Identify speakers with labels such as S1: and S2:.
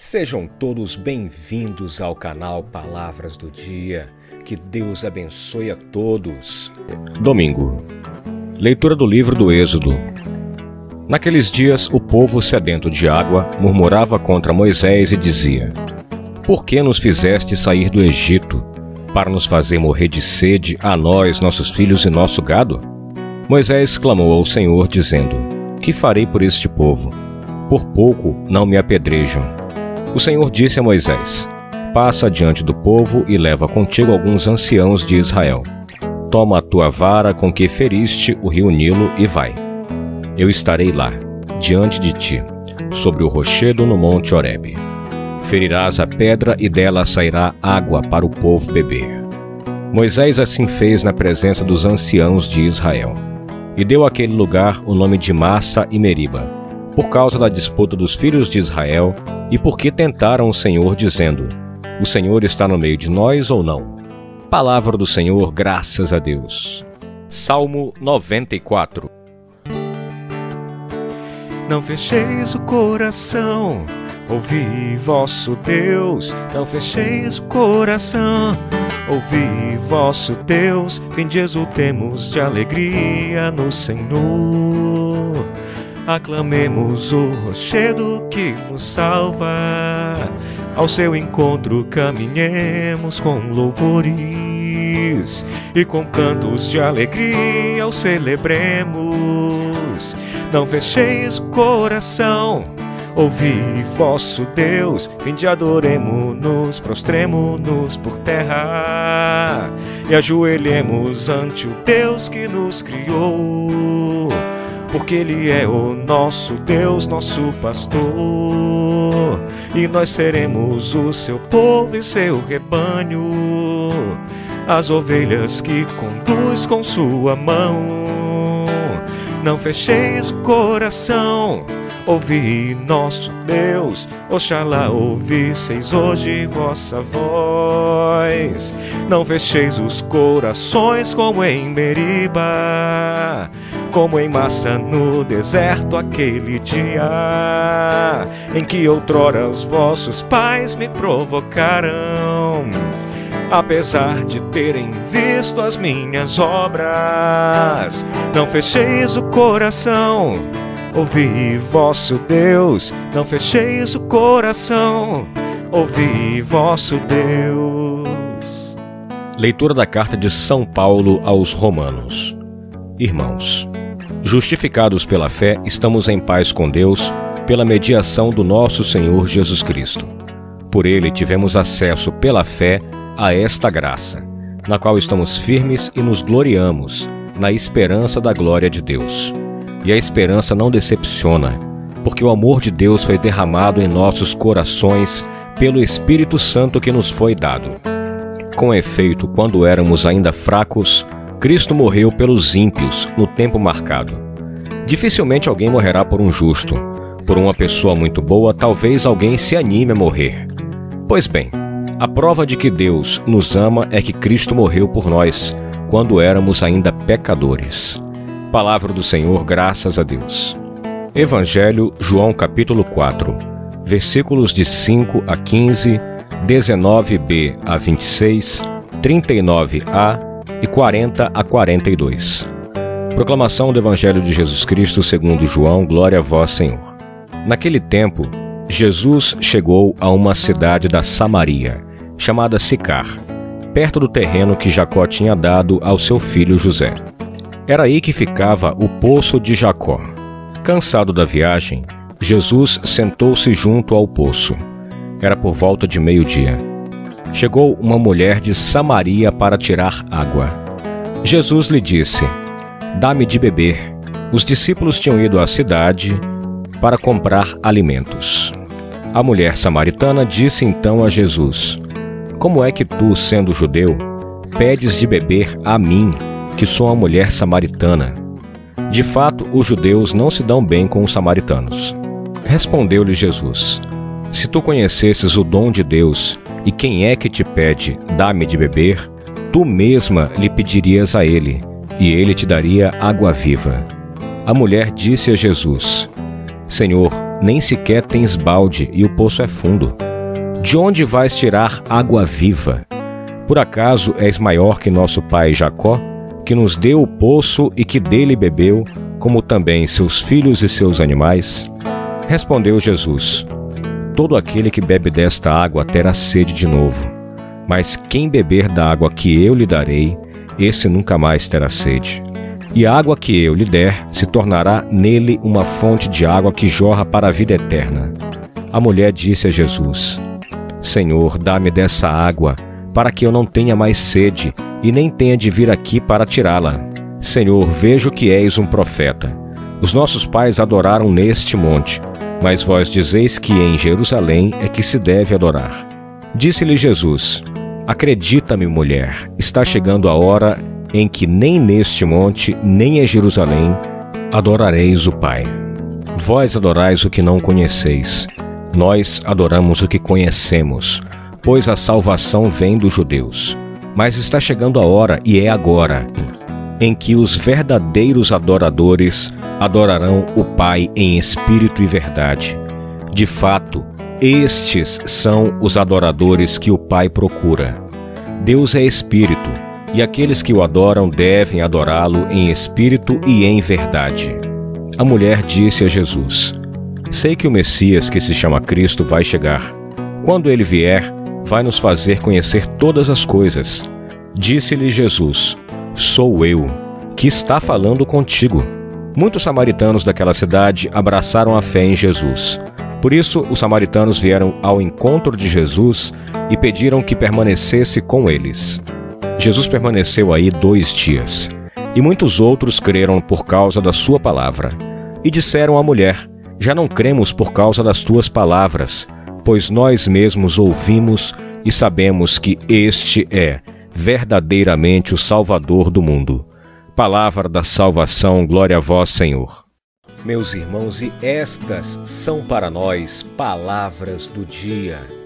S1: Sejam todos bem-vindos ao canal Palavras do Dia. Que Deus abençoe a todos.
S2: Domingo. Leitura do livro do Êxodo. Naqueles dias, o povo sedento de água murmurava contra Moisés e dizia: Por que nos fizeste sair do Egito? Para nos fazer morrer de sede a nós, nossos filhos e nosso gado? Moisés clamou ao Senhor, dizendo: Que farei por este povo? Por pouco não me apedrejam. O Senhor disse a Moisés: Passa adiante do povo e leva contigo alguns anciãos de Israel. Toma a tua vara com que feriste o rio Nilo e vai. Eu estarei lá, diante de ti, sobre o rochedo no monte Horebe. Ferirás a pedra e dela sairá água para o povo beber. Moisés assim fez na presença dos anciãos de Israel e deu àquele lugar o nome de Massa e Meriba, por causa da disputa dos filhos de Israel e porque tentaram o Senhor, dizendo: O Senhor está no meio de nós ou não? Palavra do Senhor, graças a Deus. Salmo 94
S3: Não fecheis o coração, ouvi vosso Deus, não fecheis o coração Ouvi vosso Deus, vinde exultemos de alegria no Senhor. Aclamemos o rochedo que nos salva. Ao seu encontro caminhemos com louvores e com cantos de alegria o celebremos. Não fecheis o coração Ouvi vosso Deus, vinde adoremo-nos, prostremo-nos por terra e ajoelhemos ante o Deus que nos criou, porque Ele é o nosso Deus, nosso pastor, e nós seremos o seu povo e seu rebanho, as ovelhas que conduz com sua mão. Não fecheis o coração Ouvi nosso Deus, oxalá ouvisseis hoje vossa voz. Não fecheis os corações como em Meriba, como em massa no deserto aquele dia em que outrora os vossos pais me provocaram. Apesar de terem visto as minhas obras, não fecheis o coração Ouvi vosso Deus, não fecheis o coração. Ouvi vosso Deus.
S2: Leitura da carta de São Paulo aos Romanos. Irmãos, justificados pela fé, estamos em paz com Deus pela mediação do nosso Senhor Jesus Cristo. Por ele tivemos acesso pela fé a esta graça, na qual estamos firmes e nos gloriamos na esperança da glória de Deus. E a esperança não decepciona, porque o amor de Deus foi derramado em nossos corações pelo Espírito Santo que nos foi dado. Com efeito, quando éramos ainda fracos, Cristo morreu pelos ímpios no tempo marcado. Dificilmente alguém morrerá por um justo. Por uma pessoa muito boa, talvez alguém se anime a morrer. Pois bem, a prova de que Deus nos ama é que Cristo morreu por nós, quando éramos ainda pecadores. Palavra do Senhor, graças a Deus. Evangelho, João capítulo 4, versículos de 5 a 15, 19b a 26, 39a e 40 a 42. Proclamação do Evangelho de Jesus Cristo segundo João, glória a vós, Senhor. Naquele tempo, Jesus chegou a uma cidade da Samaria, chamada Sicar, perto do terreno que Jacó tinha dado ao seu filho José. Era aí que ficava o poço de Jacó. Cansado da viagem, Jesus sentou-se junto ao poço. Era por volta de meio-dia. Chegou uma mulher de Samaria para tirar água. Jesus lhe disse: Dá-me de beber. Os discípulos tinham ido à cidade para comprar alimentos. A mulher samaritana disse então a Jesus: Como é que tu, sendo judeu, pedes de beber a mim, que sou uma mulher samaritana. De fato, os judeus não se dão bem com os samaritanos. Respondeu-lhe Jesus: Se tu conhecesses o dom de Deus e quem é que te pede, dá-me de beber, tu mesma lhe pedirias a ele, e ele te daria água viva. A mulher disse a Jesus: Senhor, nem sequer tens balde e o poço é fundo. De onde vais tirar água viva? Por acaso és maior que nosso pai Jacó, que nos deu o poço e que dele bebeu, como também seus filhos e seus animais? Respondeu Jesus: Todo aquele que bebe desta água terá sede de novo. Mas quem beber da água que eu lhe darei, esse nunca mais terá sede. E a água que eu lhe der se tornará nele uma fonte de água que jorra para a vida eterna. A mulher disse a Jesus: Senhor, dá-me dessa água, para que eu não tenha mais sede e nem tenha de vir aqui para tirá-la. Senhor, vejo que és um profeta. Os nossos pais adoraram neste monte, mas vós dizeis que em Jerusalém é que se deve adorar. Disse-lhe Jesus: Acredita-me, mulher, está chegando a hora em que nem neste monte, nem em Jerusalém, adorareis o Pai. Vós adorais o que não conheceis, nós adoramos o que conhecemos, pois a salvação vem dos judeus. Mas está chegando a hora, e é agora, em que os verdadeiros adoradores adorarão o Pai em espírito e verdade. De fato, estes são os adoradores que o Pai procura. Deus é espírito, e aqueles que o adoram devem adorá-lo em espírito e em verdade. A mulher disse a Jesus: Sei que o Messias, que se chama Cristo, vai chegar. Quando ele vier, vai nos fazer conhecer todas as coisas. Disse-lhe Jesus: Sou eu, que está falando contigo. Muitos samaritanos daquela cidade abraçaram a fé em Jesus. Por isso, os samaritanos vieram ao encontro de Jesus e pediram que permanecesse com eles. Jesus permaneceu aí dois dias, e muitos outros creram por causa da sua palavra. E disseram à mulher: Já não cremos por causa das tuas palavras, pois nós mesmos ouvimos e sabemos que este é verdadeiramente o Salvador do mundo. Palavra da salvação, glória a vós, Senhor.
S1: Meus irmãos, e estas são para nós palavras do dia.